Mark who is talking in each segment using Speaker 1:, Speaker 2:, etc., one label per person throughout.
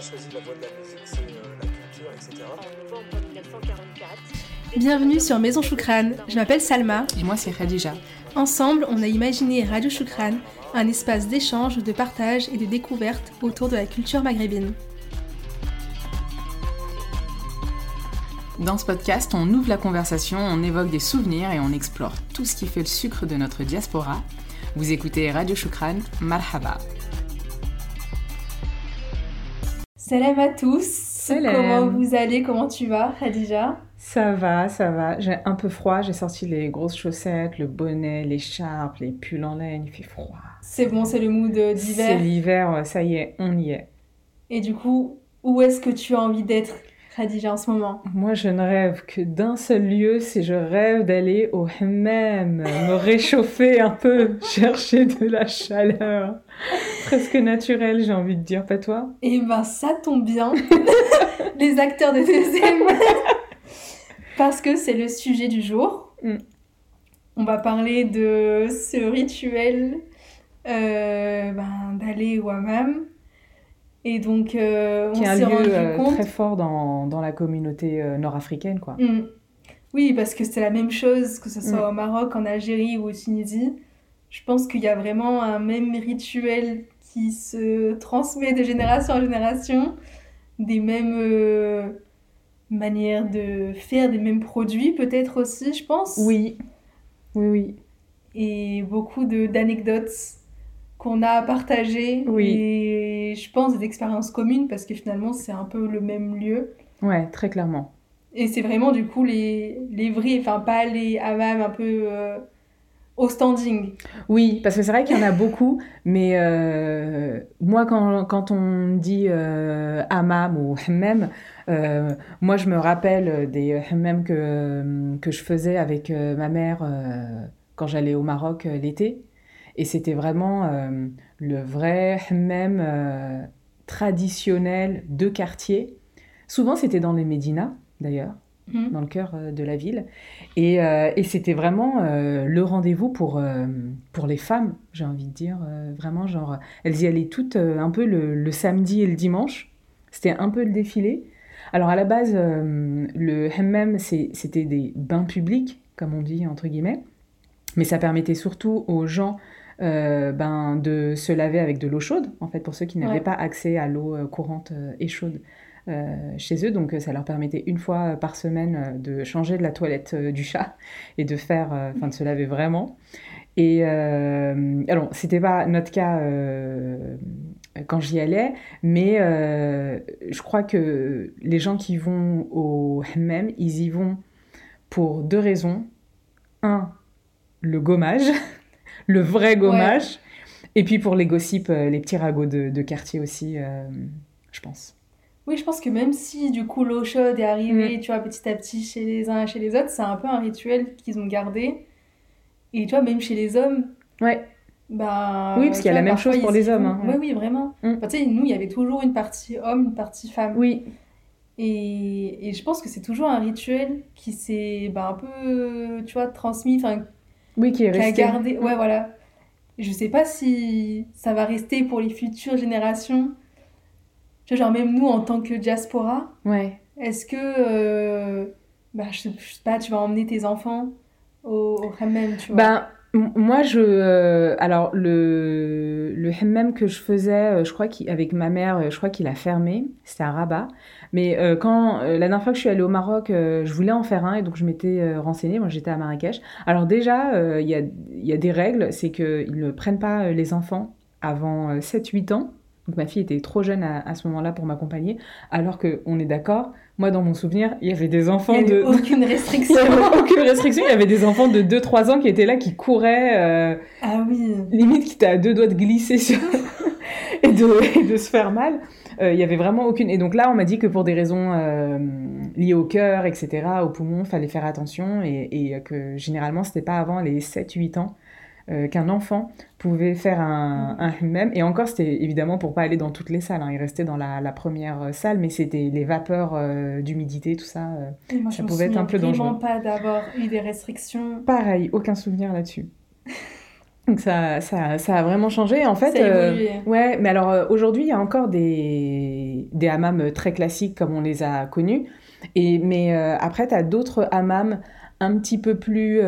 Speaker 1: a choisi la voie de la musique, c'est euh, la culture, etc.
Speaker 2: En 1944.
Speaker 3: Bienvenue sur Maison Choukran, je m'appelle Salma.
Speaker 4: Et moi, c'est Khadija.
Speaker 3: Ensemble, on a imaginé Radio Choukran, un espace d'échange, de partage et de découverte autour de la culture maghrébine.
Speaker 4: Dans ce podcast, on ouvre la conversation, on évoque des souvenirs et on explore tout ce qui fait le sucre de notre diaspora. Vous écoutez Radio Choukran, marhaba.
Speaker 3: Salam à tous.
Speaker 4: Salam.
Speaker 3: Comment vous allez? Comment tu vas, Khadija?
Speaker 4: Ça va, ça va. J'ai un peu froid, j'ai sorti les grosses chaussettes, le bonnet, l'écharpe, les pulls en laine, il fait froid.
Speaker 3: C'est bon, c'est le mood
Speaker 4: C'est
Speaker 3: d'hiver?
Speaker 4: l'hiver, ça y est, on y est.
Speaker 3: Et du coup, où est-ce que tu as envie d'être, Khadija, en ce moment
Speaker 4: Moi, je ne rêve que d'un seul lieu, c'est je rêve d'aller au hammam, me réchauffer un peu, chercher de la chaleur. Presque naturelle, j'ai envie de dire, pas toi?
Speaker 3: Eh ben, ça tombe bien. Les acteurs de deuxième. Parce que c'est le sujet du jour.
Speaker 4: Mm.
Speaker 3: On va parler de ce rituel euh, ben, d'aller au hammam. Et donc, euh,
Speaker 4: Qui
Speaker 3: on
Speaker 4: est un
Speaker 3: s'est
Speaker 4: lieu
Speaker 3: rendu
Speaker 4: euh,
Speaker 3: compte.
Speaker 4: très fort dans, dans la communauté euh, nord-africaine, quoi.
Speaker 3: Mm. Oui, parce que c'est la même chose, que ce soit
Speaker 4: Mm.
Speaker 3: au Maroc, en Algérie ou au Tunisie. Je pense qu'il y a vraiment un même rituel qui se transmet de génération en génération, des mêmes euh, manières de faire, des mêmes produits peut-être aussi, je pense.
Speaker 4: Oui, oui, oui.
Speaker 3: Et beaucoup de- d'anecdotes qu'on a à partager.
Speaker 4: Oui.
Speaker 3: Et je pense des expériences communes parce que finalement c'est un peu le même lieu.
Speaker 4: Ouais, très clairement.
Speaker 3: Et c'est vraiment du coup les, les vrais, enfin pas les hammams un peu euh, au standing.
Speaker 4: Oui, parce que c'est vrai qu'il y en a beaucoup, mais euh, moi, quand, quand on dit euh, hammam ou hammam, euh, moi, je me rappelle des hammams que, que je faisais avec ma mère quand j'allais au Maroc l'été. Et c'était vraiment euh, le vrai hammam euh, traditionnel de quartier. Souvent, c'était dans les médinas, d'ailleurs
Speaker 3: Mhm.
Speaker 4: dans le cœur euh, de la ville. Et, euh, et c'était vraiment le rendez-vous pour, pour les femmes, j'ai envie de dire. vraiment, genre, elles y allaient toutes un peu le, le samedi et le dimanche. C'était un peu le défilé. Alors, à la base, le hammam, c'était des bains publics, comme on dit, entre guillemets. Mais ça permettait surtout aux gens euh, ben, de se laver avec de l'eau chaude, en fait, pour ceux qui n'avaient
Speaker 3: Ouais.
Speaker 4: pas accès à l'eau euh, courante euh, et chaude euh, chez eux. Donc, ça leur permettait une fois par semaine de changer de la toilette euh, du chat et de faire, euh, enfin, de se laver vraiment. Et alors, c'était pas notre cas quand j'y allais, mais je crois que les gens qui vont au hammam, ils y vont pour deux raisons. Un, le gommage, le vrai gommage, et puis pour les gossips, euh, les petits ragots de, de quartier aussi, euh, je pense.
Speaker 3: Oui, je pense que même si du coup l'eau chaude est arrivée, tu vois, petit à petit chez les uns et chez les autres, c'est un peu un rituel qu'ils ont gardé. Et tu vois, même chez les hommes,
Speaker 4: Ouais,
Speaker 3: bah.
Speaker 4: Oui, parce qu'il y a la même chose pour les hommes, hein,
Speaker 3: Oui, oui, vraiment.
Speaker 4: Mm.
Speaker 3: Enfin, tu sais, nous, il y avait toujours une partie homme, une partie femme.
Speaker 4: oui,
Speaker 3: Et, et je pense que c'est toujours un rituel qui s'est bah, un peu, tu vois, transmis, enfin,
Speaker 4: oui, qui est
Speaker 3: qui a
Speaker 4: resté.
Speaker 3: gardé. Ouais, voilà. Je sais pas si ça va rester pour les futures générations. Tu vois, genre, même nous, en tant que diaspora,
Speaker 4: Ouais.
Speaker 3: est-ce que, euh, bah, je sais, pas, tu vas emmener tes enfants au, au hammam, tu vois?
Speaker 4: Ben, moi, je. euh, alors, le, le hammam que je faisais, euh, je crois qu'avec ma mère, euh, je crois qu'il a fermé. C'était à Rabat. Mais euh, quand. euh, la dernière fois que je suis allée au Maroc, je voulais en faire un et donc je m'étais renseignée. Moi, j'étais à Marrakech. Alors, déjà, il y a, y a des règles. C'est qu'ils ne prennent pas les enfants avant 7-8 ans. Donc, ma fille était trop jeune à, à ce moment-là pour m'accompagner. Alors qu'on est d'accord, moi, dans mon souvenir, il y avait des enfants
Speaker 3: Il y avait
Speaker 4: de.
Speaker 3: aucune
Speaker 4: Il
Speaker 3: restriction.
Speaker 4: n'y avait aucune restriction. Il y avait des enfants de 2-3 ans qui étaient là, qui couraient, euh,
Speaker 3: Ah oui.
Speaker 4: limite qui étaient à deux doigts de glisser sur... et, de, et de se faire mal. Euh, il y avait vraiment aucune. Et donc là, on m'a dit que pour des raisons euh, liées au cœur, etc., au poumon, fallait faire attention et, et que généralement, c'était pas avant les 7-8 ans euh, qu'un enfant pouvait faire un, un hammam. Et encore, c'était évidemment pour pas aller dans toutes les salles. hein. Il restait dans la, la première euh, salle, mais c'était les vapeurs euh, d'humidité, tout ça.
Speaker 3: moi,
Speaker 4: Ça
Speaker 3: je
Speaker 4: pouvait être un peu dangereux.
Speaker 3: pas d'avoir eu des restrictions.
Speaker 4: Pareil, aucun souvenir là-dessus. Donc ça, ça, ça a vraiment changé. En fait, euh, ouais, mais alors euh, aujourd'hui, il y a encore des, des hammams très classiques comme on les a connus. Et, mais euh, après, tu as d'autres hammams un petit peu plus,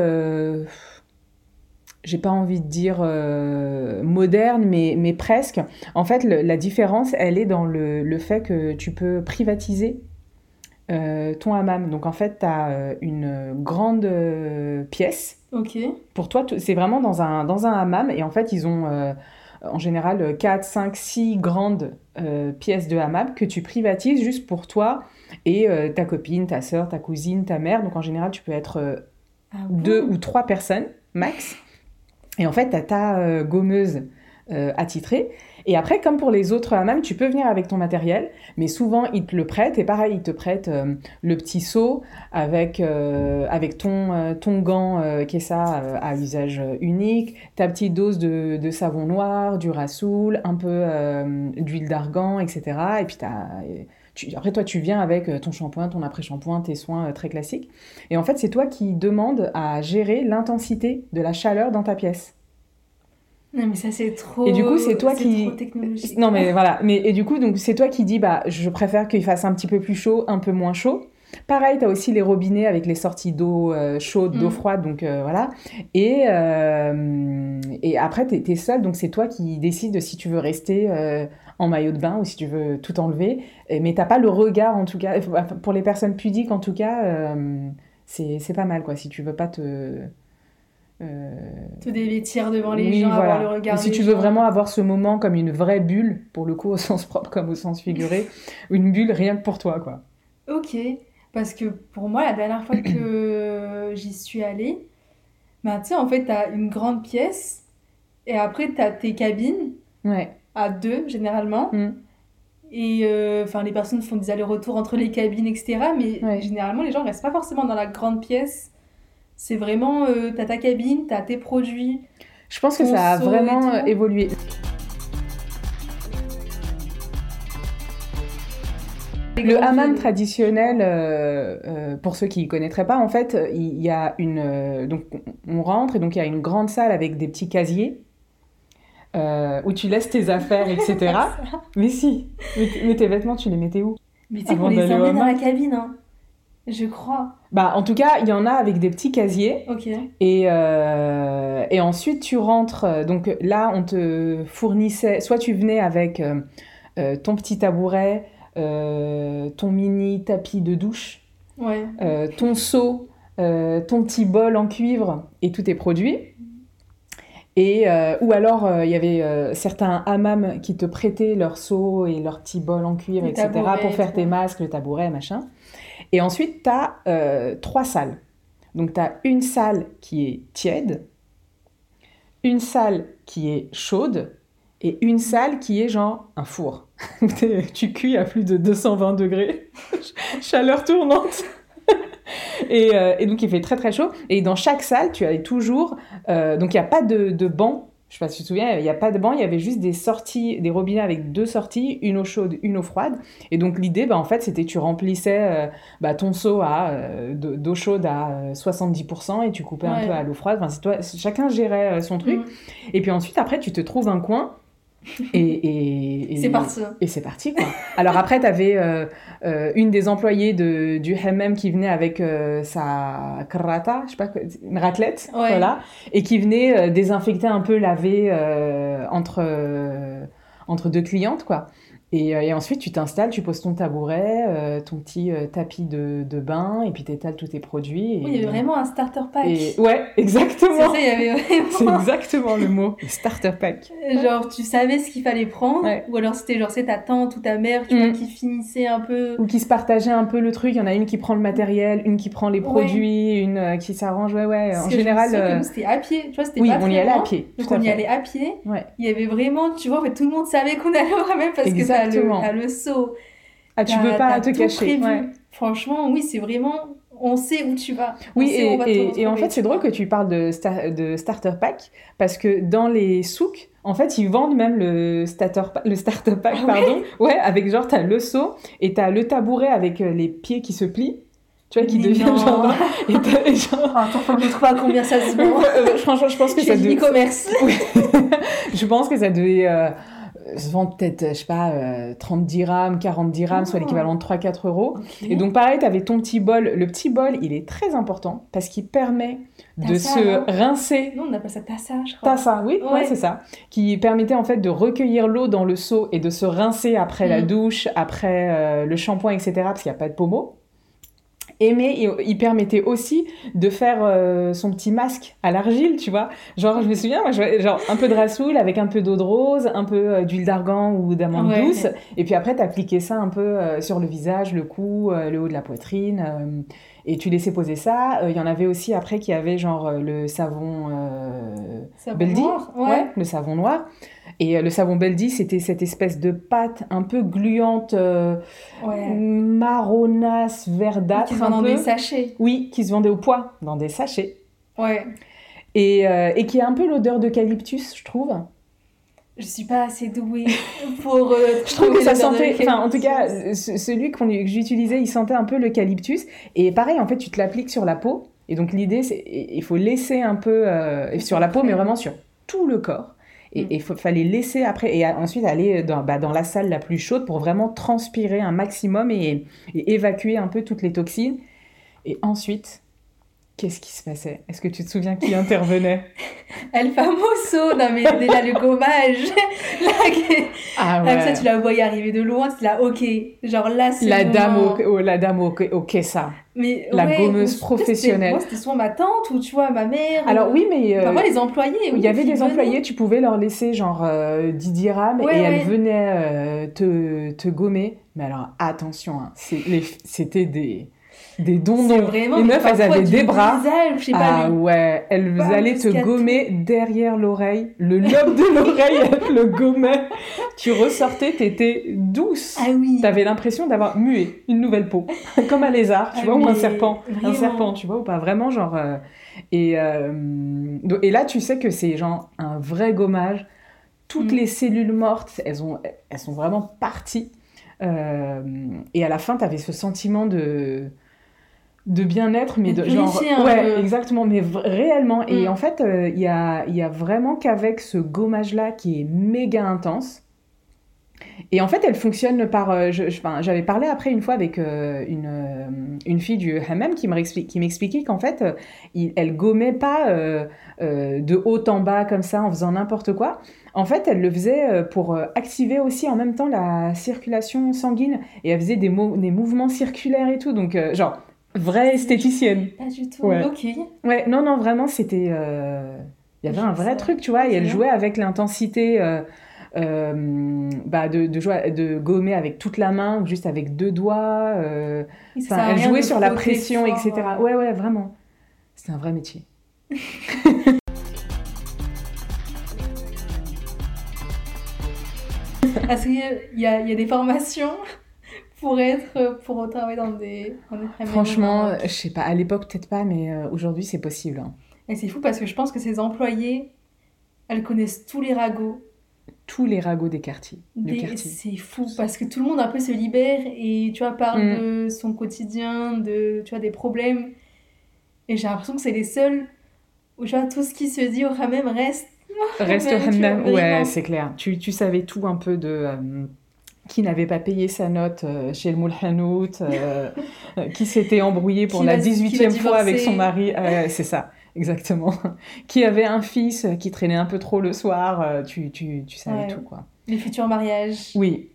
Speaker 4: j'ai pas envie de dire euh, modernes, mais, mais presque. En fait, le- la différence, elle est dans le, le fait que tu peux privatiser euh, ton hammam. Donc en fait, tu as une grande euh, pièce
Speaker 3: Ok.
Speaker 4: pour toi, c'est vraiment dans un, dans un hammam. Et en fait, ils ont euh, en général 4, 5, 6 grandes euh, pièces de hammam que tu privatises juste pour toi et euh, ta copine, ta soeur, ta cousine, ta mère. Donc en général, tu peux être euh,
Speaker 3: Ah bon?
Speaker 4: deux ou trois personnes max. Et en fait, tu as ta euh, gommeuse euh, attitrée. Et après, comme pour les autres hammams, tu peux venir avec ton matériel, mais souvent ils te le prêtent. Et pareil, ils te prêtent euh, le petit seau avec, euh, avec ton, euh, ton gant qui est ça à usage unique, ta petite dose de, de savon noir, du rassoul, un peu d'huile d'argan, etc. Et puis t'as- tu- après, toi, tu viens avec euh, ton shampoing, ton après-shampoing, tes soins euh, très classiques. Et en fait, c'est toi qui demandes à gérer l'intensité de la chaleur dans ta pièce.
Speaker 3: Non, mais ça, c'est trop.
Speaker 4: Et du coup, c'est toi qui-
Speaker 3: trop technologique.
Speaker 4: Non, mais voilà. Mais, et du coup, donc, c'est toi qui dis, bah, je préfère qu'il fasse un petit peu plus chaud, un peu moins chaud. Pareil, tu as aussi les robinets avec les sorties d'eau euh, chaude, d'eau
Speaker 3: Mm.
Speaker 4: froide, donc euh, voilà. Et, euh, et après, tu es, seul, donc c'est toi qui décides de si tu veux rester en maillot de bain ou si tu veux tout enlever. Mais t'as pas le regard, en tout cas. Pour les personnes pudiques, en tout cas, euh, c'est pas mal, quoi. Si tu veux pas te. euh,
Speaker 3: Te dévêtir devant les
Speaker 4: oui,
Speaker 3: gens,
Speaker 4: voilà.
Speaker 3: avoir le regard.
Speaker 4: Et si tu veux vraiment avoir ce moment comme une vraie bulle, pour le coup au sens propre comme au sens figuré, une bulle rien que pour toi, quoi.
Speaker 3: Ok, parce que pour moi, la dernière fois que j'y suis allée, bah, tu sais, en fait, t'as une grande pièce et après, t'as tes cabines
Speaker 4: Ouais.
Speaker 3: À deux, généralement.
Speaker 4: Mm.
Speaker 3: Et euh, enfin, les personnes font des allers-retours entre les cabines, etc. Mais
Speaker 4: Ouais.
Speaker 3: généralement, les gens restent pas forcément dans la grande pièce. C'est vraiment, euh, t'as ta cabine, t'as tes produits.
Speaker 4: Je pense que ça a vraiment évolué. Le hammam traditionnel, euh, euh, pour ceux qui ne connaîtraient pas, en fait, il y a une. euh, donc, on rentre et donc il y a une grande salle avec des petits casiers euh, où tu laisses tes affaires, etc. mais si, mais, tes vêtements, tu les mettais où?
Speaker 3: Mais tu sais
Speaker 4: Avant
Speaker 3: qu'on les emmène dans la cabine, hein. Je crois.
Speaker 4: Bah, en tout cas, il y en a avec des petits casiers.
Speaker 3: Ok.
Speaker 4: Et, euh, et ensuite, tu rentres. euh, Donc là, on te fournissait. Soit tu venais avec euh, ton petit tabouret, ton mini tapis de douche,
Speaker 3: Ouais.
Speaker 4: ton seau, ton petit bol en cuivre et tous tes produits. Et, euh, ou alors, euh, il y avait euh, certains hammams qui te prêtaient leur seau et leur petit bol en cuivre,
Speaker 3: Le
Speaker 4: etc., pour faire tes masques, le tabouret, machin. Et ensuite, tu as trois salles. Donc, tu as une salle qui est tiède, une salle qui est chaude et une salle qui est genre un four. Tu cuis à plus de 220 degrés, chaleur tournante. et, euh, et donc il fait très très chaud. Et dans chaque salle, tu as toujours... euh, donc il n'y a pas de, de banc. Je sais pas si tu te souviens, il n'y a pas de banc, il y avait juste des sorties, des robinets avec deux sorties, une eau chaude, une eau froide. Et donc l'idée, bah, en fait, c'était tu remplissais euh, bah, ton seau à, de- d'eau chaude à euh, 70% et tu coupais un peu à l'eau froide. Enfin, toi, chacun gérait son truc.
Speaker 3: Mm.
Speaker 4: Et puis ensuite, après, tu te trouves un coin. Et, et, et-
Speaker 3: C'est parti.
Speaker 4: Et c'est parti, quoi. Alors après, tu avais une des employées de, du HMM qui venait avec euh, sa krata, je sais pas, quoi, une raclette,
Speaker 3: Ouais.
Speaker 4: voilà, et qui venait euh, désinfecter un peu, laver euh, entre, euh, entre deux clientes, quoi. Et, euh, et ensuite, tu t'installes, tu poses ton tabouret, euh, ton petit euh, tapis de, de bain, et puis tu étales tous tes produits. Et,
Speaker 3: Oui, il y avait vraiment un starter pack.
Speaker 4: et- Ouais,
Speaker 3: C'est
Speaker 4: exactement.
Speaker 3: ça, il y avait
Speaker 4: C'est
Speaker 3: vraiment.
Speaker 4: exactement le mot. Starter pack.
Speaker 3: Genre, tu savais ce qu'il fallait prendre,
Speaker 4: Ouais.
Speaker 3: ou alors c'était genre c'est ta tante ou ta mère, tu
Speaker 4: Mm.
Speaker 3: vois, qui finissait un peu.
Speaker 4: Ou qui se partageaient un peu le truc. Il y en a une qui prend le matériel, une qui prend les
Speaker 3: Ouais.
Speaker 4: produits, une euh, qui s'arrange. Ouais, ouais.
Speaker 3: Parce
Speaker 4: En
Speaker 3: que
Speaker 4: général.
Speaker 3: que c'était à pied, tu vois, c'était
Speaker 4: Oui,
Speaker 3: pas
Speaker 4: on y
Speaker 3: très
Speaker 4: allait à
Speaker 3: loin.
Speaker 4: pied.
Speaker 3: Donc
Speaker 4: à
Speaker 3: on y allait à pied.
Speaker 4: Ouais.
Speaker 3: Il y avait vraiment, tu vois, en fait, tout le monde savait qu'on allait au même parce que t'as le, le seau.
Speaker 4: Ah, tu peux pas te cacher. ouais.
Speaker 3: Franchement, oui, c'est vraiment. On sait où tu vas.
Speaker 4: Oui, et,
Speaker 3: on va te
Speaker 4: et- et en fait, c'est drôle que tu parles de, sta- de starter pack parce que dans les souks, en fait, ils vendent même le starter, le starter pack,
Speaker 3: Ah
Speaker 4: pardon. Ouais, avec genre, t'as le seau et t'as le tabouret avec euh, les pieds qui se plient. tu vois, qui
Speaker 3: Mais
Speaker 4: devient
Speaker 3: non.
Speaker 4: genre. Et t'as- et genre-
Speaker 3: Attends, faut que je trouve à combien ça se vend.
Speaker 4: Euh, franchement, je pense que ça devait.
Speaker 3: e-commerce.
Speaker 4: Je pense que ça devait euh, se vendre peut-être, je sais pas, euh, 30 dirhams, 40 dirhams, soit l'équivalent de 3-4 euros. Et donc pareil, tu avais ton petit bol. Le petit bol, il est très important parce qu'il permet de
Speaker 3: Tassa,
Speaker 4: se
Speaker 3: hein.
Speaker 4: rincer.
Speaker 3: Nous, on appelle ça tassa, je crois.
Speaker 4: Tassa, oui, ouais.
Speaker 3: Ouais.
Speaker 4: c'est ça. Qui permettait en fait de recueillir l'eau dans le seau et de se rincer après la
Speaker 3: Mm.
Speaker 4: douche, après euh, le shampoing, etc. Parce qu'il n'y a pas de pommeau. Et mais il, il permettait aussi de faire euh, son petit masque à l'argile, tu vois. Genre, je me souviens, moi, je voyais, genre un peu de rassoul avec un peu d'eau de rose, un peu euh, d'huile d'argan ou d'amande
Speaker 3: Ouais.
Speaker 4: douce. Et puis après, t'appliquais ça un peu euh, sur le visage, le cou, le haut de la poitrine. et tu laissais poser ça. Il y en avait aussi après qui avait genre le savon
Speaker 3: Savon
Speaker 4: Beldi.
Speaker 3: noir, ouais.
Speaker 4: le savon noir. Et euh, le savon Beldi, c'était cette espèce de pâte un peu gluante, euh,
Speaker 3: Ouais.
Speaker 4: marronasse, verdâtre.
Speaker 3: Qui se
Speaker 4: un
Speaker 3: vendent dans
Speaker 4: peu.
Speaker 3: des sachets.
Speaker 4: Oui, qui se vendait au poids, dans des sachets.
Speaker 3: Ouais.
Speaker 4: Et, euh, et qui a un peu l'odeur d'eucalyptus, je trouve.
Speaker 3: Je suis pas assez douée pour. euh,
Speaker 4: Je trouve que ça sentait, enfin en tout cas, celui qu'on- que j'utilisais, il sentait un peu l'eucalyptus. Et pareil, en fait, tu te l'appliques sur la peau. Et donc l'idée, c'est il faut laisser un peu sur la peau, mais vraiment sur tout le corps. Et
Speaker 3: Mm.
Speaker 4: il fallait laisser après, et ensuite aller dans, bah, dans la salle la plus chaude pour vraiment transpirer un maximum et, et évacuer un peu toutes les toxines. Et ensuite, qu'est-ce qui se passait? Est-ce que tu te souviens qui intervenait?
Speaker 3: El famoso, non mais déjà le gommage. là, qui-
Speaker 4: Ah
Speaker 3: Comme ça, tu la voyais arriver de loin, tu là, ok, genre là, c'est
Speaker 4: La dame, au, au- la dame au, au Kessa.
Speaker 3: Mais,
Speaker 4: la
Speaker 3: ouais,
Speaker 4: gommeuse professionnelle.
Speaker 3: c'était- souvent ma tante ou tu vois, ma mère.
Speaker 4: Alors
Speaker 3: ou-
Speaker 4: oui, mais euh,
Speaker 3: Parfois, les employés. oui,
Speaker 4: il y avait des
Speaker 3: venaient.
Speaker 4: employés, tu pouvais leur laisser genre euh, 10 dirhams
Speaker 3: Ouais,
Speaker 4: et
Speaker 3: ouais.
Speaker 4: elles venaient euh, te, te gommer. Mais alors attention, hein, c'est- c'était des, des dondons.
Speaker 3: vraiment.
Speaker 4: Les meufs, elles avaient des bras.
Speaker 3: visage, je sais
Speaker 4: Ah
Speaker 3: pas.
Speaker 4: ouais, elles allaient te gommer derrière l'oreille, le lobe de l'oreille, elles le gommaient. Tu ressortais, t'étais douce.
Speaker 3: Ah oui.
Speaker 4: T'avais l'impression d'avoir mué une nouvelle peau, comme un lézard, tu
Speaker 3: Ah,
Speaker 4: vois, ou un serpent. Un serpent, tu vois, ou pas vraiment, genre. euh, et, euh, et là, tu sais que c'est genre un vrai gommage. Toutes
Speaker 3: Mm.
Speaker 4: les cellules mortes, elles, ont, elles sont vraiment parties. Euh, et à la fin, t'avais ce sentiment de de bien-être, mais de genre.
Speaker 3: un
Speaker 4: Ouais, exactement, mais réellement. Et
Speaker 3: Mm.
Speaker 4: en fait, euh, il y, a, y a vraiment qu'avec ce gommage-là qui est méga intense. Et en fait, elle fonctionne par. euh, je- je- enfin, J'avais parlé après une fois avec euh, une, euh, une fille du hammam qui m'expliquait qu'en fait, euh, il- elle gommait pas euh, euh, de haut en bas comme ça en faisant n'importe quoi. En fait, elle le faisait euh, pour euh, activer aussi en même temps la circulation sanguine et elle faisait des, mo- des mouvements circulaires et tout. Donc, euh, genre, vraie esthéticienne.
Speaker 3: Pas du tout.
Speaker 4: Ouais.
Speaker 3: Ok.
Speaker 4: Ouais, non, non, vraiment, c'était. euh, Il y avait un vrai truc, tu vois, et elle jouait avec l'intensité euh, euh, bah, de, de, jouer, de gommer avec toute la main ou juste avec deux doigts. euh, elle jouait sur la pression, etc. Ouais, ouais, vraiment. C'est un vrai métier.
Speaker 3: Est-ce qu'il y, y a des formations pour être pour travailler dans des, dans des hammams
Speaker 4: Franchement, je sais pas, à l'époque peut-être pas, mais euh, aujourd'hui c'est possible. hein.
Speaker 3: Et c'est fou parce que je pense que ces employés, elles connaissent tous les ragots.
Speaker 4: Tous les ragots des quartiers.
Speaker 3: Des-
Speaker 4: quartier.
Speaker 3: C'est fou parce que tout le monde un peu se libère et tu vois parle
Speaker 4: Mm.
Speaker 3: de son quotidien, de tu vois des problèmes. Et j'ai l'impression que c'est les seuls où tu vois tout ce qui se dit au hammam reste.
Speaker 4: Reste au ouais, c'est clair. Tu, tu savais tout un peu de euh, qui n'avait pas payé sa note euh, chez le Moulhanout, euh, qui s'était embrouillé pour
Speaker 3: Qui
Speaker 4: la
Speaker 3: va- qui va
Speaker 4: 18e fois avec son mari. C'est ça, exactement. qui avait un fils qui traînait un peu trop le soir. euh, tu, tu, tu savais
Speaker 3: Ouais.
Speaker 4: tout, quoi.
Speaker 3: Les futurs mariages.
Speaker 4: Oui.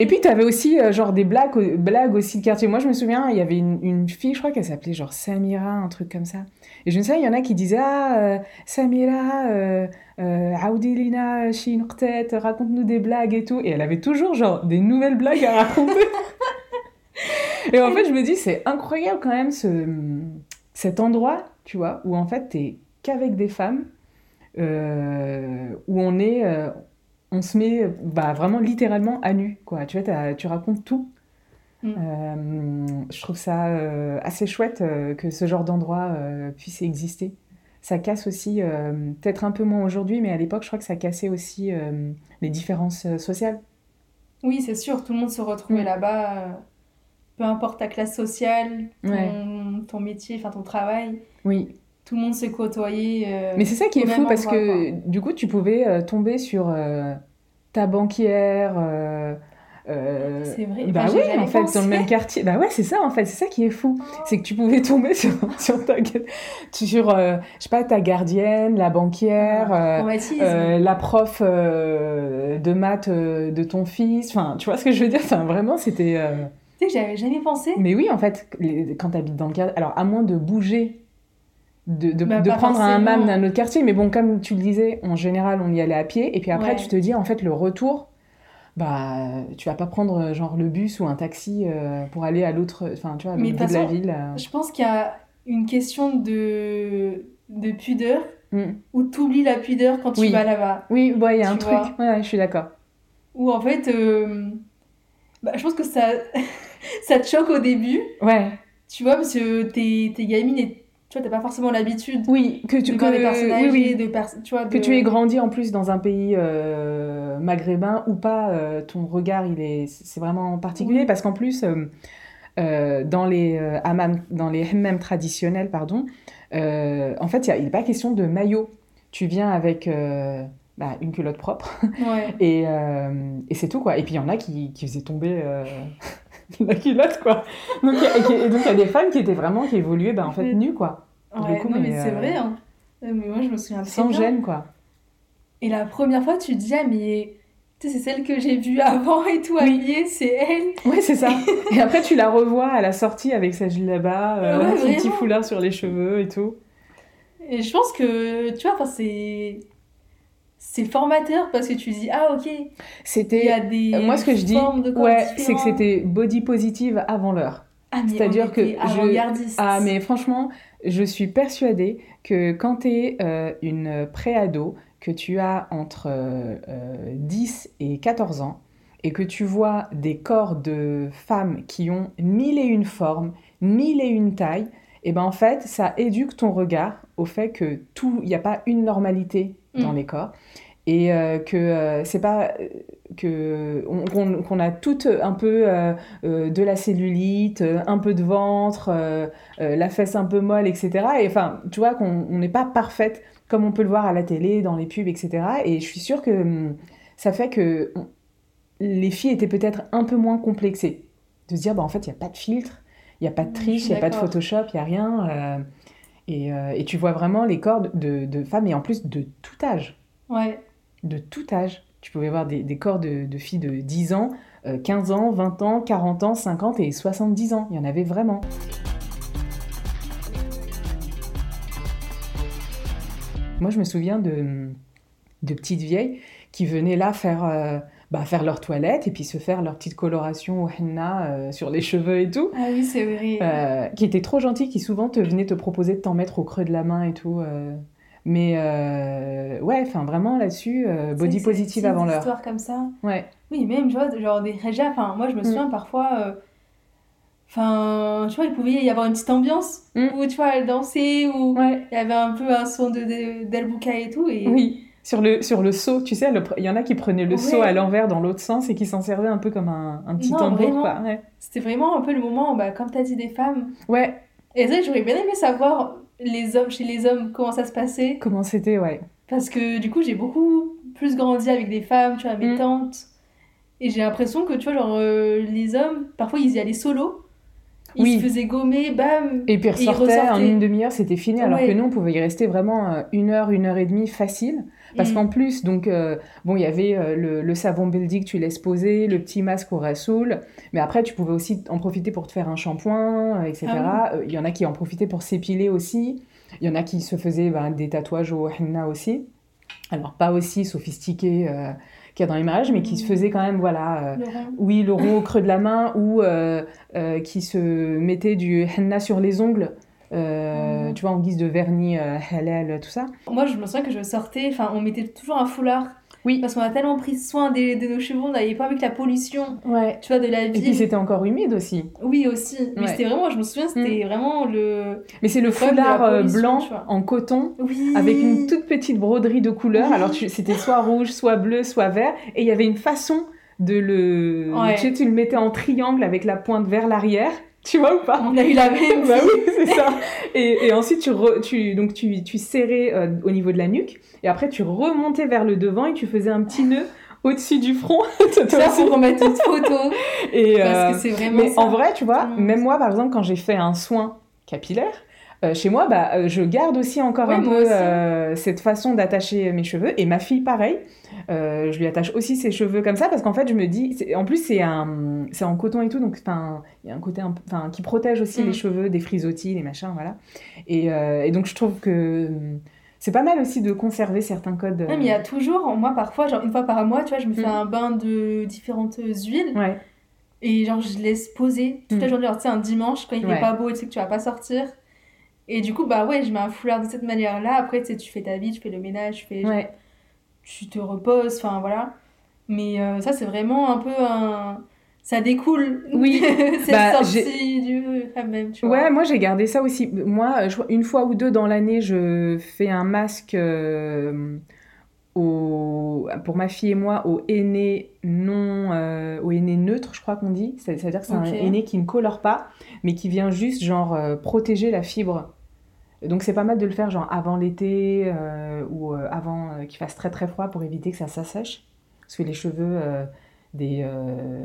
Speaker 4: Et puis, tu avais aussi, euh, genre, des blagues, blagues aussi de quartier. Moi, je me souviens, il y avait une, fille, je crois qu'elle s'appelait genre Samira, un truc comme ça. Et je me souviens, il y en a qui disaient Ah, euh, Samira, euh, euh, Aoudilina, Shinqtet, raconte-nous des blagues et tout. Et elle avait toujours, genre, des nouvelles blagues à raconter. et en fait, je me dis, c'est incroyable quand même ce, cet endroit, tu vois, où en fait, t'es qu'avec des femmes, euh, où on est. on se met bah, vraiment littéralement à nu, quoi. Tu vois, tu racontes tout.
Speaker 3: Mm.
Speaker 4: Euh, je trouve ça euh, assez chouette euh, que ce genre d'endroit puisse exister. Ça casse aussi, peut-être un peu moins aujourd'hui, mais à l'époque, je crois que ça cassait aussi les différences sociales.
Speaker 3: Oui, c'est sûr, tout le monde se retrouvait
Speaker 4: Mm.
Speaker 3: là-bas, peu importe ta classe sociale, ton,
Speaker 4: Ouais.
Speaker 3: ton métier, enfin ton travail,
Speaker 4: Oui.
Speaker 3: Tout le monde se côtoyait. euh,
Speaker 4: Mais c'est ça qui est fou parce que du coup, tu pouvais euh, tomber sur euh, ta banquière.
Speaker 3: C'est vrai,
Speaker 4: Bah
Speaker 3: enfin,
Speaker 4: oui, en fait, dans le même quartier. Bah ouais, c'est ça, en fait, c'est ça qui est fou. C'est que tu pouvais tomber sur, sur ta, sur, je sais pas, ta gardienne, la banquière, euh, la prof de maths de ton fils. Enfin, tu vois ce que je veux dire? Enfin, vraiment, c'était.
Speaker 3: Tu sais que j'avais jamais pensé.
Speaker 4: Mais oui, en fait, les- quand tu habites dans le quartier, alors à moins de bouger, de, de,
Speaker 3: Bah,
Speaker 4: de prendre un. MAM d'un autre quartier, mais bon, comme tu le disais, en général, on y allait à pied, et puis après,
Speaker 3: Ouais.
Speaker 4: tu te dis, en fait, le retour, bah, tu vas pas prendre euh, genre le bus ou un taxi euh, pour aller à l'autre, enfin, tu vois, à l'autre bout de la ville. euh.
Speaker 3: Je pense qu'il y a une question de, de pudeur
Speaker 4: Mm.
Speaker 3: où tu oublies la pudeur quand tu
Speaker 4: Oui.
Speaker 3: vas là-bas.
Speaker 4: Oui, ouais, il y a un
Speaker 3: Tu
Speaker 4: truc,
Speaker 3: vois.
Speaker 4: ouais, ouais, je suis d'accord.
Speaker 3: Où en fait, euh, bah, je pense que ça, ça te choque au début,
Speaker 4: Ouais,
Speaker 3: tu vois, parce que t'es, t'es gamine et tu vois, t'as pas forcément l'habitude
Speaker 4: oui, que tu,
Speaker 3: de voir
Speaker 4: que,
Speaker 3: des personnes
Speaker 4: oui,
Speaker 3: âgées,
Speaker 4: oui.
Speaker 3: de pers- tu vois,
Speaker 4: Que tu aies grandi en plus dans un pays euh, maghrébin ou pas, euh, ton regard, il est, c'est vraiment particulier
Speaker 3: Oui.
Speaker 4: parce qu'en plus, euh, dans les hammams, dans les hammams traditionnels, pardon, en fait, il n'est pas question de maillot. Tu viens avec bah, une culotte propre
Speaker 3: Ouais.
Speaker 4: et, et c'est tout quoi. Et puis il y en a qui, qui faisaient tomber la culotte quoi. Donc et, donc il y a des femmes qui étaient vraiment qui évoluaient bah, en fait nues quoi,
Speaker 3: Ouais,
Speaker 4: coup,
Speaker 3: non,
Speaker 4: mais,
Speaker 3: mais, c'est
Speaker 4: euh,
Speaker 3: vrai, hein. Euh, Mais moi, je me souviens
Speaker 4: sans
Speaker 3: bien.
Speaker 4: gêne quoi.
Speaker 3: Et la première fois, tu te dis, ah, mais tu sais, c'est celle que j'ai vue avant et tout,
Speaker 4: Oui.
Speaker 3: c'est elle.
Speaker 4: Ouais, c'est ça. Et après, tu la revois à la sortie avec sa là-bas, euh,
Speaker 3: Ouais,
Speaker 4: son petit foulard sur les cheveux et tout.
Speaker 3: Et je pense que, tu vois, enfin, c'est. C'est formateur parce que tu dis, ah, ok, il y
Speaker 4: C'était.
Speaker 3: a des.
Speaker 4: Moi, ce que je dis,
Speaker 3: formes de corps
Speaker 4: ouais, c'est que c'était body positive avant l'heure.
Speaker 3: Ah, mais
Speaker 4: c'est-à-dire que je-. Ah, mais franchement, je suis persuadée que quand tu es une préado, que tu as entre euh, euh, 10 et 14 ans, et que tu vois des corps de femmes qui ont mille et une formes, mille et une tailles, et ben en fait, ça éduque ton regard au fait que tout, il n'y a pas une normalité dans
Speaker 3: Mm.
Speaker 4: les corps. Et euh, que euh, c'est pas euh, que on- qu'on a toutes un peu euh, de la cellulite, un peu de ventre, la fesse un peu molle, etc. Et enfin, tu vois qu'on on n'est pas parfaite comme on peut le voir à la télé, dans les pubs, etc. Et je suis sûre que hum, ça fait que on- les filles étaient peut-être un peu moins complexées. De se dire, bah, en fait, il n'y a pas de filtre, il n'y a pas de
Speaker 3: Je
Speaker 4: triche, il n'y a pas de. Photoshop, il n'y a rien. euh, et, euh, et tu vois vraiment les corps de, de femmes, et en plus de tout âge
Speaker 3: Ouais.
Speaker 4: de tout âge. Tu pouvais voir des, des corps de, de filles de 10 ans, euh, 15 ans, 20 ans, 40 ans, 50 et 70 ans. Il y en avait vraiment. Moi, je me souviens de, de petites vieilles qui venaient là faire, euh, bah, faire leur toilette et puis se faire leur petite coloration au henna euh, sur les cheveux et tout.
Speaker 3: Ah oui, c'est vrai.
Speaker 4: Euh, qui étaient trop gentils, qui souvent te venaient te proposer de t'en mettre au creux de la main et tout. euh. Mais ouais, enfin vraiment là-dessus, body positive avant
Speaker 3: des
Speaker 4: l'heure.
Speaker 3: histoires comme ça.
Speaker 4: Ouais.
Speaker 3: Oui, même, tu vois, genre des régias. Enfin, moi, je
Speaker 4: Mm.
Speaker 3: me souviens parfois. Enfin, tu vois, il pouvait y avoir une petite ambiance
Speaker 4: Mm.
Speaker 3: où, tu vois, elle dansait, où
Speaker 4: Ouais.
Speaker 3: il y avait un peu un son de, et tout. Et...
Speaker 4: Oui. Sur le, sur le seau, tu sais, il y en a qui prenaient le
Speaker 3: Ouais.
Speaker 4: seau à l'envers dans l'autre sens et qui s'en servaient un peu comme un, un petit
Speaker 3: Non,
Speaker 4: tambour,
Speaker 3: vraiment.
Speaker 4: quoi. Ouais.
Speaker 3: C'était vraiment un peu le moment, bah, comme tu as dit, des femmes.
Speaker 4: ouais,
Speaker 3: Et que j'aurais bien aimé savoir les hommes, chez les hommes, comment ça se passait.
Speaker 4: comment c'était, ouais.
Speaker 3: Parce que du coup, j'ai beaucoup plus grandi avec des femmes, tu vois, mes
Speaker 4: Mm.
Speaker 3: tantes. Et j'ai l'impression que, tu vois, genre, euh, les hommes, parfois, ils y allaient solo. Ils
Speaker 4: Oui.
Speaker 3: se faisaient gommer, bam.
Speaker 4: Et puis
Speaker 3: ils
Speaker 4: ressortaient en une demi-heure, c'était fini, alors que nous, on pouvait y rester vraiment euh, une heure, une heure et demie facile. Parce
Speaker 3: Mm.
Speaker 4: qu'en plus, donc, euh, bon, il y avait euh, le, le savon Beldi que tu laisses poser, le petit masque au rassoul, mais après, tu pouvais aussi en profiter pour te faire un shampoing, euh, etc.
Speaker 3: Ah
Speaker 4: Il y en a qui en profitaient pour s'épiler aussi. Il y en a qui se faisaient ben, des tatouages au henna aussi. Alors, pas aussi sophistiqués euh, qu'il y a dans les mariages, mais qui se
Speaker 3: Mm.
Speaker 4: faisaient quand même, voilà. euh, oui, le rond au creux de la main ou euh, euh, qui se mettait du henna sur les ongles,
Speaker 3: Mhm.
Speaker 4: tu vois, en guise de vernis halal, tout ça.
Speaker 3: Moi, je me souviens que je sortais, enfin, on mettait toujours un foulard.
Speaker 4: Oui.
Speaker 3: Parce qu'on a tellement pris soin des- de nos cheveux, on n'avait pas avec la pollution,
Speaker 4: Ouais.
Speaker 3: tu vois, de la
Speaker 4: Et puis
Speaker 3: ville.
Speaker 4: c'était encore humide aussi.
Speaker 3: Oui, aussi. Mais c'était vraiment, je me souviens, c'était vraiment le.
Speaker 4: Mais c'est le foulard euh, blanc en coton
Speaker 3: Oui.
Speaker 4: avec une toute petite broderie de couleurs.
Speaker 3: Oui.
Speaker 4: Alors tu- c'était soit rouge, soit bleu, soit vert. Et il y avait une façon de le...
Speaker 3: Ouais.
Speaker 4: Tu sais, tu le mettais en triangle avec la pointe vers l'arrière. Tu vois ou pas
Speaker 3: On a eu la même.
Speaker 4: Bah oui, c'est ça. Et, et ensuite, tu, re- tu, donc tu, tu serrais euh, au niveau de la nuque, et après, tu remontais vers le devant et tu faisais un petit nœud au-dessus du front.
Speaker 3: Ça, faut qu'on mette une photo.
Speaker 4: Et, euh,
Speaker 3: Parce que c'est vraiment
Speaker 4: mais
Speaker 3: ça.
Speaker 4: en vrai, tu vois, même moi, par exemple, quand j'ai fait un soin capillaire, euh, chez moi, bah, euh, je garde aussi encore un peu euh, cette façon d'attacher mes cheveux. Et ma fille, pareil, je lui attache aussi ses cheveux comme ça parce qu'en fait, je me dis, en plus, c'est un, en coton et tout, donc il y a un côté un qui protège aussi
Speaker 3: Mm.
Speaker 4: les cheveux des frisottis, les machins, voilà. Et, et donc, je trouve que c'est pas mal aussi de conserver certains codes.
Speaker 3: Non, mais il y a toujours, moi parfois, genre une fois par mois, tu vois, je me fais
Speaker 4: Mm.
Speaker 3: un bain de différentes huiles
Speaker 4: Ouais,
Speaker 3: et genre je laisse poser toute la
Speaker 4: Mm.
Speaker 3: journée. Alors, tu sais, un dimanche, quand il
Speaker 4: Ouais.
Speaker 3: fait pas beau et tu sais que tu vas pas sortir. Et du coup, bah ouais, je mets un foulard de cette manière-là. Après, tu sais, tu fais ta vie, tu fais le ménage, tu fais.
Speaker 4: ouais.
Speaker 3: tu te reposes, enfin voilà. Mais euh, ça, c'est vraiment un peu un. Ça découle.
Speaker 4: Oui.
Speaker 3: c'est
Speaker 4: Bah,
Speaker 3: sorti du même, tu vois.
Speaker 4: Ouais, moi j'ai gardé ça aussi. Moi, je- une fois ou deux dans l'année, je fais un masque euh, au, pour ma fille et moi au henné non, euh, au henné neutre, je crois qu'on dit. Ça veut dire que c'est un henné qui ne colore pas, mais qui vient juste genre euh, protéger la fibre. Donc c'est pas mal de le faire genre avant l'été euh, ou euh, avant euh, qu'il fasse très très froid pour éviter que ça s'assèche. Parce que les cheveux des,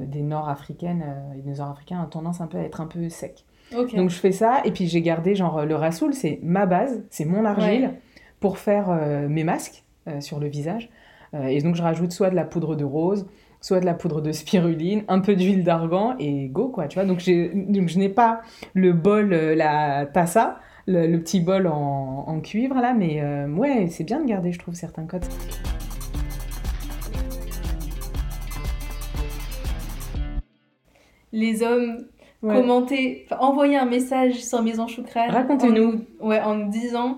Speaker 4: des Nord-Africaines et des Nord-Africains ont tendance un peu à être un peu secs. Donc je fais ça et puis j'ai gardé genre le rassoul, c'est ma base, c'est mon argile
Speaker 3: Ouais.
Speaker 4: pour faire mes masques sur le visage. Et donc je rajoute soit de la poudre de rose, soit de la poudre de spiruline, un peu d'huile d'argan et go quoi, tu vois. Donc, donc je n'ai pas le bol, la tassa, le, le petit bol en, en cuivre là, mais euh, ouais, c'est bien de garder, je trouve, certains codes.
Speaker 3: Les hommes,
Speaker 4: Ouais.
Speaker 3: enfin, envoyez un message sur Maison Choucrane.
Speaker 4: Racontez-nous.
Speaker 3: Ouais, en nous disant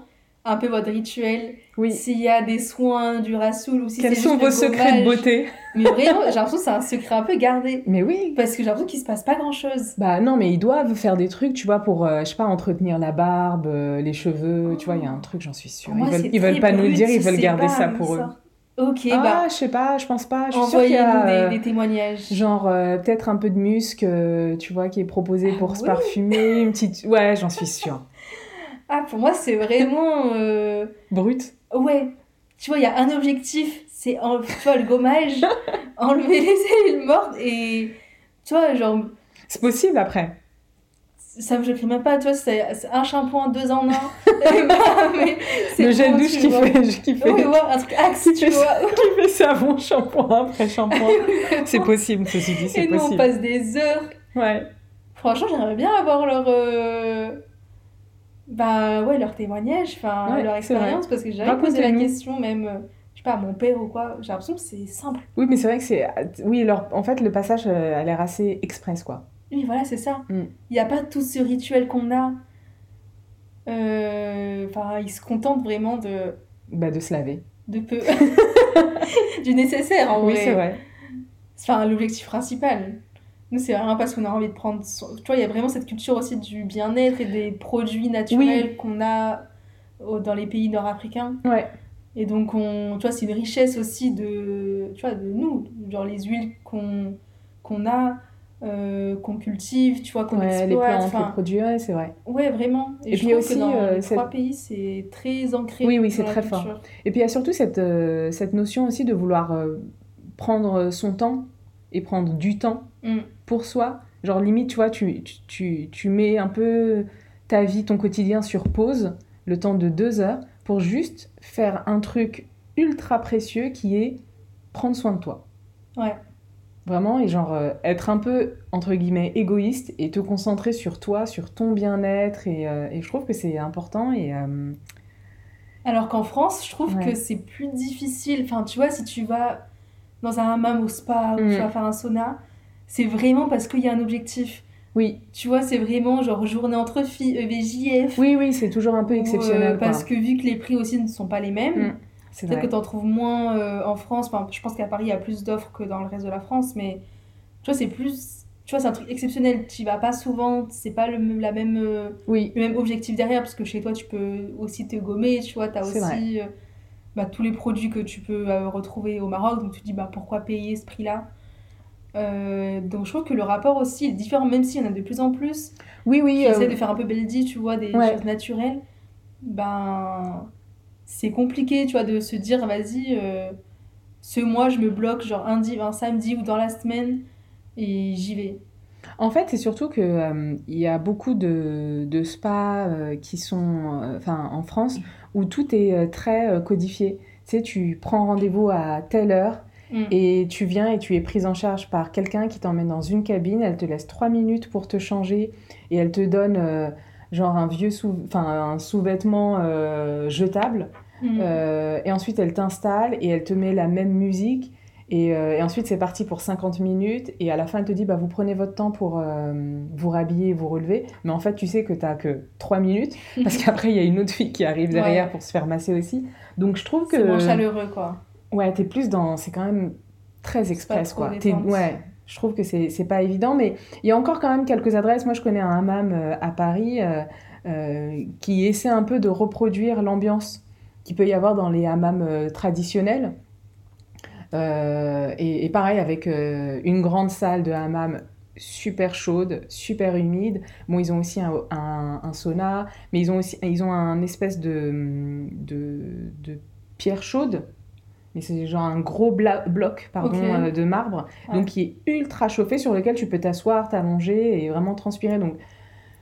Speaker 3: un peu votre rituel.
Speaker 4: Oui.
Speaker 3: S'il y a des soins du rassoul ou si
Speaker 4: Quels sont vos secrets de beauté
Speaker 3: Mais vraiment, j'ai l'impression que c'est un secret un peu gardé.
Speaker 4: Mais oui,
Speaker 3: Parce que j'ai l'impression qu'il se passe pas grand chose.
Speaker 4: Bah non, mais ils doivent faire des trucs, tu vois, pour, euh, je sais pas, entretenir la barbe, euh, les cheveux, tu vois, il y a un truc, j'en suis sûre.
Speaker 3: Moi,
Speaker 4: ils veulent, ils veulent pas nous le dire, ils veulent garder ça pour eux.
Speaker 3: ça- Ok,
Speaker 4: ah,
Speaker 3: bah,
Speaker 4: je sais pas, je pense pas. Je suis sûre qu'il y a
Speaker 3: des,
Speaker 4: euh,
Speaker 3: des témoignages.
Speaker 4: genre euh, peut-être un peu de musc, euh, tu vois, qui est proposé
Speaker 3: Ah
Speaker 4: pour se
Speaker 3: oui.
Speaker 4: parfumer, une petite... Ouais, j'en suis sûre.
Speaker 3: Ah, pour moi, c'est vraiment. euh,
Speaker 4: Brut.
Speaker 3: Ouais, tu vois, il y a un objectif, c'est en... tu vois, le gommage, enlever les cellules mortes et. Tu vois, genre,
Speaker 4: C'est possible après.
Speaker 3: ça me choquerait même pas, tu vois, c'est un shampoing, deux en un. mais c'est
Speaker 4: Le gel
Speaker 3: bon,
Speaker 4: douche qui
Speaker 3: vois.
Speaker 4: fait, qui fait,
Speaker 3: Oui, ouais, un truc axe,
Speaker 4: Qui
Speaker 3: tu
Speaker 4: fait
Speaker 3: vois.
Speaker 4: qui fait savon, shampoing après shampoing. C'est possible, ceci dit, c'est
Speaker 3: Et nous, on
Speaker 4: possible.
Speaker 3: passe des heures.
Speaker 4: Ouais.
Speaker 3: Franchement, j'aimerais bien avoir leur. euh, Bah ouais, leur témoignage, enfin,
Speaker 4: Ouais,
Speaker 3: leur expérience, parce que j'avais posé la question, même, euh, je sais pas, à mon père ou quoi. J'ai l'impression que c'est simple.
Speaker 4: Oui, mais c'est vrai que c'est... Oui, leur... en fait, le passage euh, a l'air assez express, quoi.
Speaker 3: Oui, voilà, c'est ça.
Speaker 4: Mm.
Speaker 3: Il n'y a pas tout ce rituel qu'on a. Euh, Enfin, ils se contentent vraiment de,
Speaker 4: Bah, de se laver.
Speaker 3: de peu. du nécessaire, en
Speaker 4: Oui,
Speaker 3: vrai.
Speaker 4: c'est vrai.
Speaker 3: Enfin, l'objectif principal. Nous, c'est vraiment parce qu'on a envie de prendre. Tu vois, il y a vraiment cette culture aussi du bien-être et des produits naturels qu'on a dans les pays nord-africains.
Speaker 4: Ouais.
Speaker 3: Et donc, on, tu vois, c'est une richesse aussi de, tu vois, de nous. Genre les huiles qu'on qu'on a, euh, qu'on cultive, tu vois, qu'on
Speaker 4: Ouais, les
Speaker 3: exploite.
Speaker 4: plantes,
Speaker 3: enfin,
Speaker 4: les produits, ouais, c'est vrai.
Speaker 3: Ouais, vraiment. Et,
Speaker 4: Et
Speaker 3: je
Speaker 4: puis aussi,
Speaker 3: que dans
Speaker 4: euh,
Speaker 3: les trois pays, c'est très ancré.
Speaker 4: Oui, oui, c'est très fort. Et puis il y a surtout cette, euh, cette notion aussi de vouloir euh, prendre son temps et prendre du temps
Speaker 3: Mm.
Speaker 4: Pour soi. Genre limite, tu vois, tu, tu, tu, mets un peu ta vie, ton quotidien sur pause, le temps de deux heures, pour juste faire un truc ultra précieux qui est prendre soin de toi.
Speaker 3: Ouais.
Speaker 4: Vraiment, et genre euh, être un peu, entre guillemets, égoïste et te concentrer sur toi, sur ton bien-être. Et, euh, et je trouve que c'est important. Et, euh,
Speaker 3: Alors qu'en France, je trouve
Speaker 4: Ouais.
Speaker 3: que c'est plus difficile. Enfin, tu vois, si tu vas dans un hammam au spa ou
Speaker 4: Mm.
Speaker 3: tu vas faire un sauna, c'est vraiment parce qu'il y a un objectif.
Speaker 4: oui,
Speaker 3: Tu vois, c'est vraiment genre journée entre filles, EVJF.
Speaker 4: oui, oui, c'est toujours un peu
Speaker 3: euh,
Speaker 4: exceptionnel. quoi.
Speaker 3: parce que vu que les prix aussi ne sont pas les mêmes,
Speaker 4: Mm, C'est
Speaker 3: peut-être que tu en trouves moins euh, en France. Enfin, je pense qu'à Paris, il y a plus d'offres que dans le reste de la France, mais tu vois, c'est plus. Tu vois, c'est un truc exceptionnel. Tu y vas pas souvent, c'est pas le, la même. euh,
Speaker 4: Oui,
Speaker 3: le même objectif derrière, parce que chez toi, tu peux aussi te gommer, tu vois, tu as aussi euh, bah, tous les produits que tu peux euh, retrouver au Maroc, donc tu te dis, bah, pourquoi payer ce prix-là? Euh, donc je trouve que le rapport aussi est différent, même s'il y en a de plus en plus.
Speaker 4: Oui, oui.
Speaker 3: Qui
Speaker 4: euh,
Speaker 3: essaient de faire un peu beldi, tu vois, des
Speaker 4: Ouais.
Speaker 3: choses naturelles. Ben, c'est compliqué, tu vois, de se dire, vas-y, euh, ce mois, je me bloque, genre un, di- un samedi ou dans la semaine, et j'y vais.
Speaker 4: En fait, c'est surtout que euh, il y a beaucoup de, de spas euh, qui sont, euh, enfin, en France, où tout est très codifié. Tu sais, tu prends rendez-vous à telle heure
Speaker 3: Mm.
Speaker 4: et tu viens et tu es prise en charge par quelqu'un qui t'emmène dans une cabine. Elle te laisse trois minutes pour te changer et elle te donne euh, genre un vieux sous, enfin un sous-vêtement euh, jetable.
Speaker 3: Mm.
Speaker 4: Euh, et ensuite, elle t'installe et elle te met la même musique. Et, et ensuite, c'est parti pour 50 minutes. Et à la fin, elle te dit, bah, vous prenez votre temps pour vous rhabiller, vous relever. Mais en fait, tu sais que tu que 3 minutes. Parce qu'après, il y a une autre fille qui arrive derrière
Speaker 3: Ouais.
Speaker 4: pour se faire masser aussi. Donc, je trouve que...
Speaker 3: C'est moins chaleureux, quoi.
Speaker 4: Ouais, t'es plus dans... C'est quand même très express, quoi. T'es-
Speaker 3: détente.
Speaker 4: Ouais, je trouve que c'est c'est pas évident. Mais il y a encore quand même quelques adresses. Moi, je connais un hammam euh, à Paris euh, euh, qui essaie un peu de reproduire l'ambiance qu'il peut y avoir dans les hammams traditionnels. Et, et pareil, avec une grande salle de hammam super chaude, super humide. Bon, ils ont aussi un, un- un sauna, mais ils ont aussi ils ont un espèce de, de, de pierre chaude. C'est genre un gros bloc pardon, euh, de marbre,
Speaker 3: Ouais.
Speaker 4: donc qui est ultra chauffé, sur lequel tu peux t'asseoir, t'allonger et vraiment transpirer. Donc,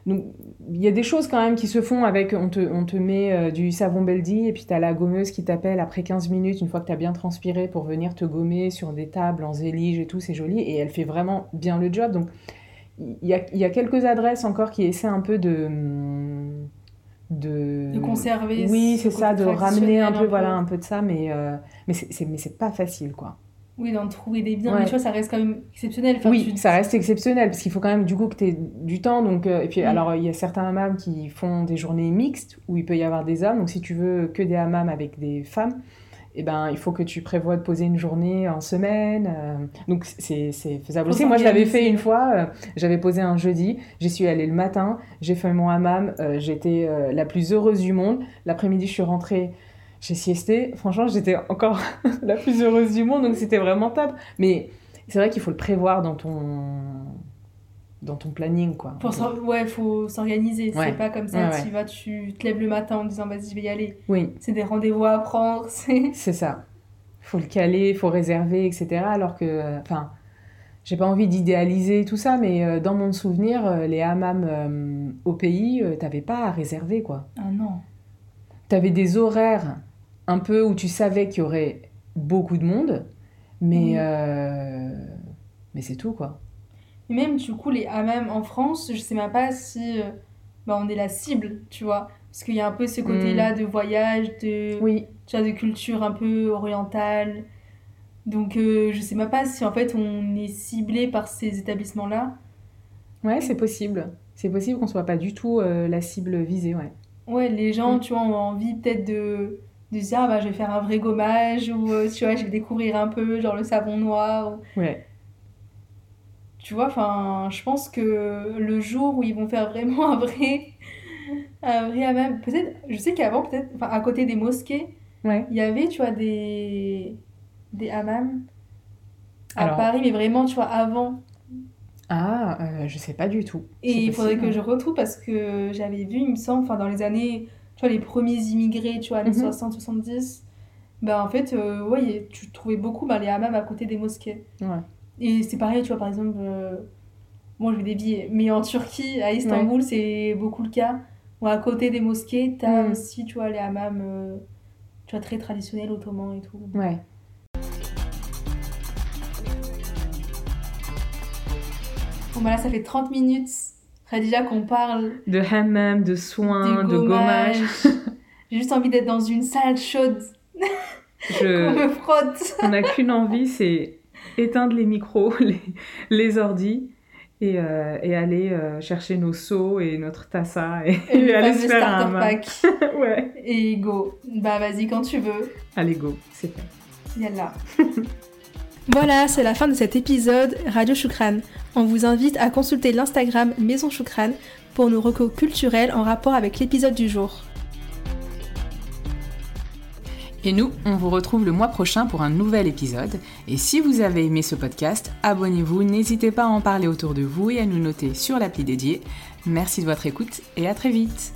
Speaker 4: donc il y a des choses quand même qui se font avec, on te, on te met euh, du savon Beldi et puis tu as la gommeuse qui t'appelle après 15 minutes, une fois que tu as bien transpiré, pour venir te gommer sur des tables en zélige et tout, c'est joli. Et elle fait vraiment bien le job. Donc il y a, il y a quelques adresses encore qui essaient un peu de... De,
Speaker 3: De conserver.
Speaker 4: oui,
Speaker 3: ce
Speaker 4: c'est ça, de ramener un peu, voilà, un peu de ça, mais, euh, mais c'est mais c'est pas facile, quoi.
Speaker 3: Oui, d'en trouver des biens.
Speaker 4: Ouais.
Speaker 3: Mais tu vois, ça reste quand même exceptionnel. Enfin,
Speaker 4: oui,
Speaker 3: tu-
Speaker 4: ça reste exceptionnel parce qu'il faut quand même du coup que tu aies du temps. Donc, euh, et puis,
Speaker 3: Mm.
Speaker 4: alors, il y a certains hammams qui font des journées mixtes où il peut y avoir des hommes. Donc, si tu veux que des hammams avec des femmes, eh ben, il faut que tu prévois de poser une journée en semaine. euh, donc, c'est faisable aussi. Moi, je l'avais fait une fois. euh, J'avais posé un jeudi. J'y suis allée le matin. J'ai fait mon hammam. euh, J'étais euh, la plus heureuse du monde. L'après-midi, je suis rentrée. J'ai siesté. Franchement, j'étais encore la plus heureuse du monde. Donc, c'était vraiment top. Mais c'est vrai qu'il faut le prévoir dans ton dans ton planning quoi.
Speaker 3: Pour ouais, faut s'organiser.
Speaker 4: Ouais.
Speaker 3: C'est pas comme ça,
Speaker 4: Ouais,
Speaker 3: tu vas, tu te lèves le matin en disant vas-y, je vais y aller.
Speaker 4: Oui,
Speaker 3: C'est des rendez-vous à prendre. C'est...
Speaker 4: c'est ça. Faut le caler, faut réserver, etc. Alors que, euh, enfin, j'ai pas envie d'idéaliser tout ça, mais euh, dans mon souvenir, euh, les hammams euh, au pays, t'avais pas à réserver quoi.
Speaker 3: Ah non.
Speaker 4: T'avais des horaires un peu où tu savais qu'il y aurait beaucoup de monde, mais euh, mais c'est tout quoi.
Speaker 3: Et même, du coup, les hammams en France, je sais même pas si euh, bah, on est la cible, tu vois. Parce qu'il y a un peu ce côté-là de voyage, de.
Speaker 4: Oui,
Speaker 3: tu vois, de culture un peu orientale. Donc, euh, je sais même pas si en fait on est ciblé par ces établissements-là.
Speaker 4: ouais, c'est possible. C'est possible qu'on soit pas du tout euh, la cible visée, ouais.
Speaker 3: Ouais, les gens,
Speaker 4: Mm.
Speaker 3: tu vois, ont envie peut-être de, de se dire, ah bah, je vais faire un vrai gommage, ou euh, tu vois, je vais découvrir un peu, genre le savon noir. ou-
Speaker 4: Ouais.
Speaker 3: Tu vois, enfin, je pense que le jour où ils vont faire vraiment un vrai, un vrai hammam, peut-être, je sais qu'avant, peut-être, enfin, à côté des mosquées,
Speaker 4: Ouais.
Speaker 3: il y avait, tu vois, des, des hammams à
Speaker 4: Alors-
Speaker 3: Paris, mais vraiment, tu vois, avant.
Speaker 4: Ah, euh, je sais pas du tout.
Speaker 3: Et il faudrait que je retrouve parce que j'avais vu, il me semble, enfin, dans les années, tu vois, les premiers immigrés, tu vois, années
Speaker 4: Mhm.
Speaker 3: 60, 70, ben, en fait, euh, ouais, tu trouvais beaucoup ben, les hammams à côté des mosquées.
Speaker 4: Ouais.
Speaker 3: Et c'est pareil, tu vois, par exemple, euh, moi je vais dévier, mais en Turquie, à Istanbul, c'est beaucoup le cas. Ou à côté des mosquées, t'as
Speaker 4: Mm.
Speaker 3: aussi, tu vois, les hammams, euh, tu vois, très traditionnels, ottomans et tout.
Speaker 4: Ouais.
Speaker 3: Bon, bah là, ça fait 30 minutes, déjà qu'on parle
Speaker 4: De hammam, de soins, de gommage.
Speaker 3: J'ai juste envie d'être dans une salle chaude, qu'on
Speaker 4: Je...
Speaker 3: me frotte.
Speaker 4: On n'a qu'une envie, c'est éteindre les micros, les, les ordis, et, euh, et aller euh, chercher nos seaux et notre tassa et,
Speaker 3: Et le
Speaker 4: aller se faire un
Speaker 3: pack.
Speaker 4: ouais.
Speaker 3: Et go. Bah vas-y quand tu veux.
Speaker 4: Allez, go, c'est fait.
Speaker 3: Yallah. voilà, c'est la fin de cet épisode Radio Choukran. On vous invite à consulter l'Instagram Maison Choukran pour nos recos culturels en rapport avec l'épisode du jour.
Speaker 4: Et nous, on vous retrouve le mois prochain pour un nouvel épisode. Et si vous avez aimé ce podcast, abonnez-vous, n'hésitez pas à en parler autour de vous et à nous noter sur l'appli dédiée. Merci de votre écoute et à très vite